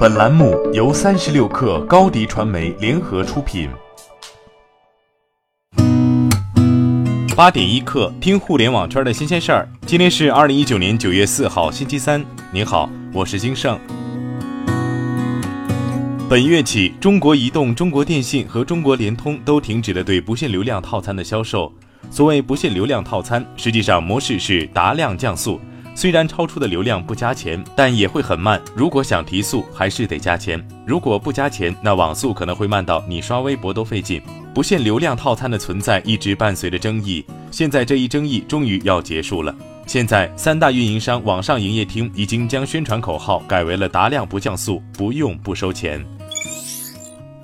本栏目由三十六氪高低传媒联合出品。八点一刻，听互联网圈的新鲜事儿。今天是二零一九年九月四号，星期三。您好，我是金盛。本月起，中国移动、中国电信和中国联通都停止了对不限流量套餐的销售。所谓不限流量套餐，实际上模式是达量降速。虽然超出的流量不加钱，但也会很慢。如果想提速，还是得加钱。如果不加钱，那网速可能会慢到你刷微博都费劲。不限流量套餐的存在一直伴随着争议，现在这一争议终于要结束了。现在三大运营商网上营业厅已经将宣传口号改为了达量不降速，不用不收钱。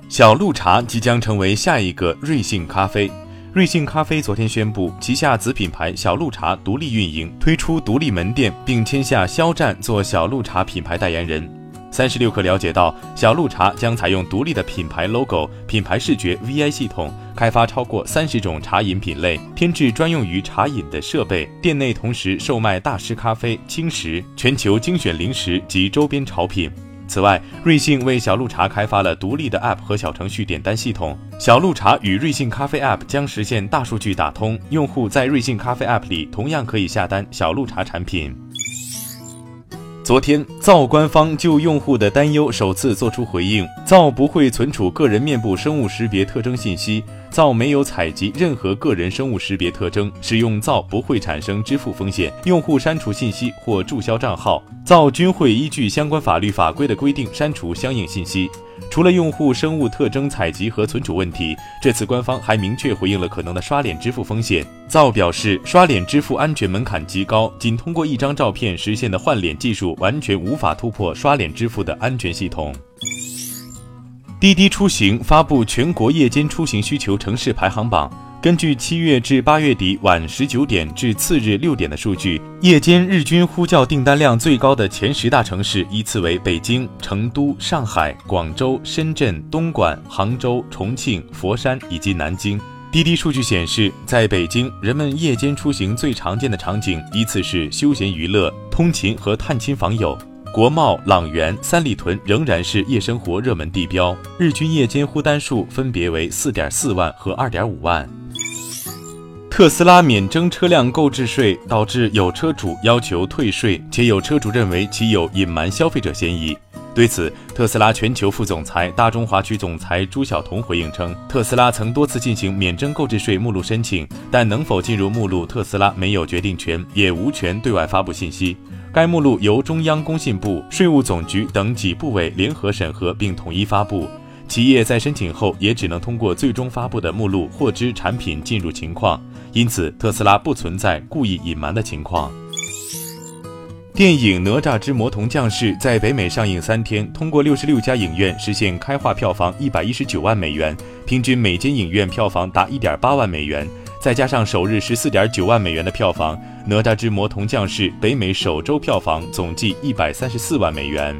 小鹿茶即将成为下一个瑞幸咖啡。瑞幸咖啡昨天宣布，旗下子品牌小鹿茶独立运营，推出独立门店，并签下肖战做小鹿茶品牌代言人。三十六氪了解到，小鹿茶将采用独立的品牌 logo、品牌视觉 VI 系统，开发超过三十种茶饮品类，添置专用于茶饮的设备。店内同时售卖大师咖啡、轻食、全球精选零食及周边潮品。此外，瑞幸为小鹿茶开发了独立的 App 和小程序点单系统。小鹿茶与瑞幸咖啡 App 将实现大数据打通，用户在瑞幸咖啡 App 里同样可以下单小鹿茶产品。昨天，造官方就用户的担忧首次做出回应：造不会存储个人面部生物识别特征信息。造没有采集任何个人生物识别特征，使用造不会产生支付风险。用户删除信息或注销账号，造均会依据相关法律法规的规定删除相应信息。除了用户生物特征采集和存储问题，这次官方还明确回应了可能的刷脸支付风险。造表示，刷脸支付安全门槛极高，仅通过一张照片实现的换脸技术完全无法突破刷脸支付的安全系统。滴滴出行发布全国夜间出行需求城市排行榜。根据七月至八月底晚十九点至次日六点的数据，夜间日均呼叫订单量最高的前十大城市依次为北京、成都、上海、广州、深圳、东莞、杭州、重庆、佛山以及南京。滴滴数据显示，在北京，人们夜间出行最常见的场景依次是休闲娱乐、通勤和探亲访友。国贸、朗园、三里屯仍然是夜生活热门地标，日均夜间呼单数分别为四点四万和二点五万。特斯拉免征车辆购置税，导致有车主要求退税，且有车主认为其有隐瞒消费者嫌疑。对此，特斯拉全球副总裁、大中华区总裁朱晓彤回应称，特斯拉曾多次进行免征购置税目录申请，但能否进入目录，特斯拉没有决定权，也无权对外发布信息。该目录由中央工信部、税务总局等几部委联合审核并统一发布，企业在申请后也只能通过最终发布的目录获知产品进入情况。因此，特斯拉不存在故意隐瞒的情况。电影《哪吒之魔童降世》在北美上映三天，通过六十六家影院实现开画票房一百一十九万美元，平均每间影院票房达一点八万美元。再加上首日十四点九万美元的票房，《哪吒之魔童降世》北美首周票房总计一百三十四万美元。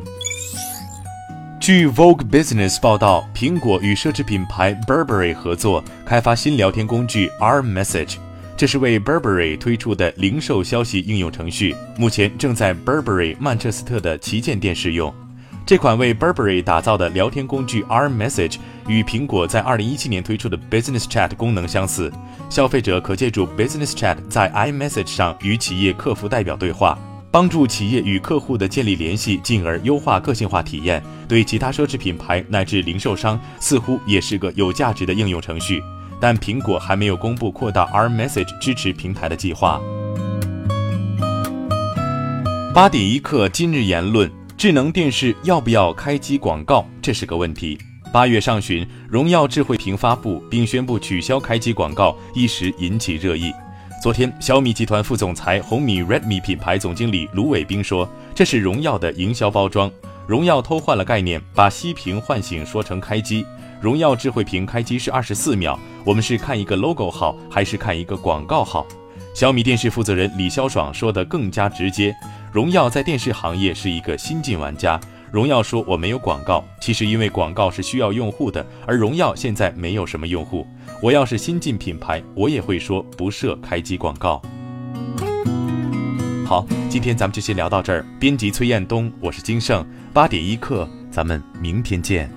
据 Vogue Business 报道，苹果与奢侈品牌 Burberry 合作开发新聊天工具 R Message，这是为 Burberry 推出的零售消息应用程序，目前正在 Burberry 曼彻斯特的旗舰店试用。这款为 Burberry 打造的聊天工具 R Message 与苹果在2017年推出的 Business Chat 功能相似，消费者可借助 Business Chat 在 iMessage 上与企业客服代表对话，帮助企业与客户的建立联系，进而优化个性化体验。对其他奢侈品牌乃至零售商，似乎也是个有价值的应用程序。但苹果还没有公布扩大 R Message 支持平台的计划。八点一刻，今日言论。智能电视要不要开机广告？这是个问题。八月上旬，荣耀智慧屏发布并宣布取消开机广告，一时引起热议。昨天，小米集团副总裁、红米 Redmi 品牌总经理卢伟冰说：“这是荣耀的营销包装。荣耀偷换了概念，把熄屏唤醒说成开机。荣耀智慧屏开机是二十四秒，我们是看一个 logo 好，还是看一个广告好？”小米电视负责人李潇爽说的更加直接。荣耀在电视行业是一个新晋玩家。荣耀说我没有广告，其实因为广告是需要用户的，而荣耀现在没有什么用户。我要是新进品牌，我也会说不设开机广告。好，今天咱们就先聊到这儿。编辑崔彦东，我是金盛，八点一刻。咱们明天见。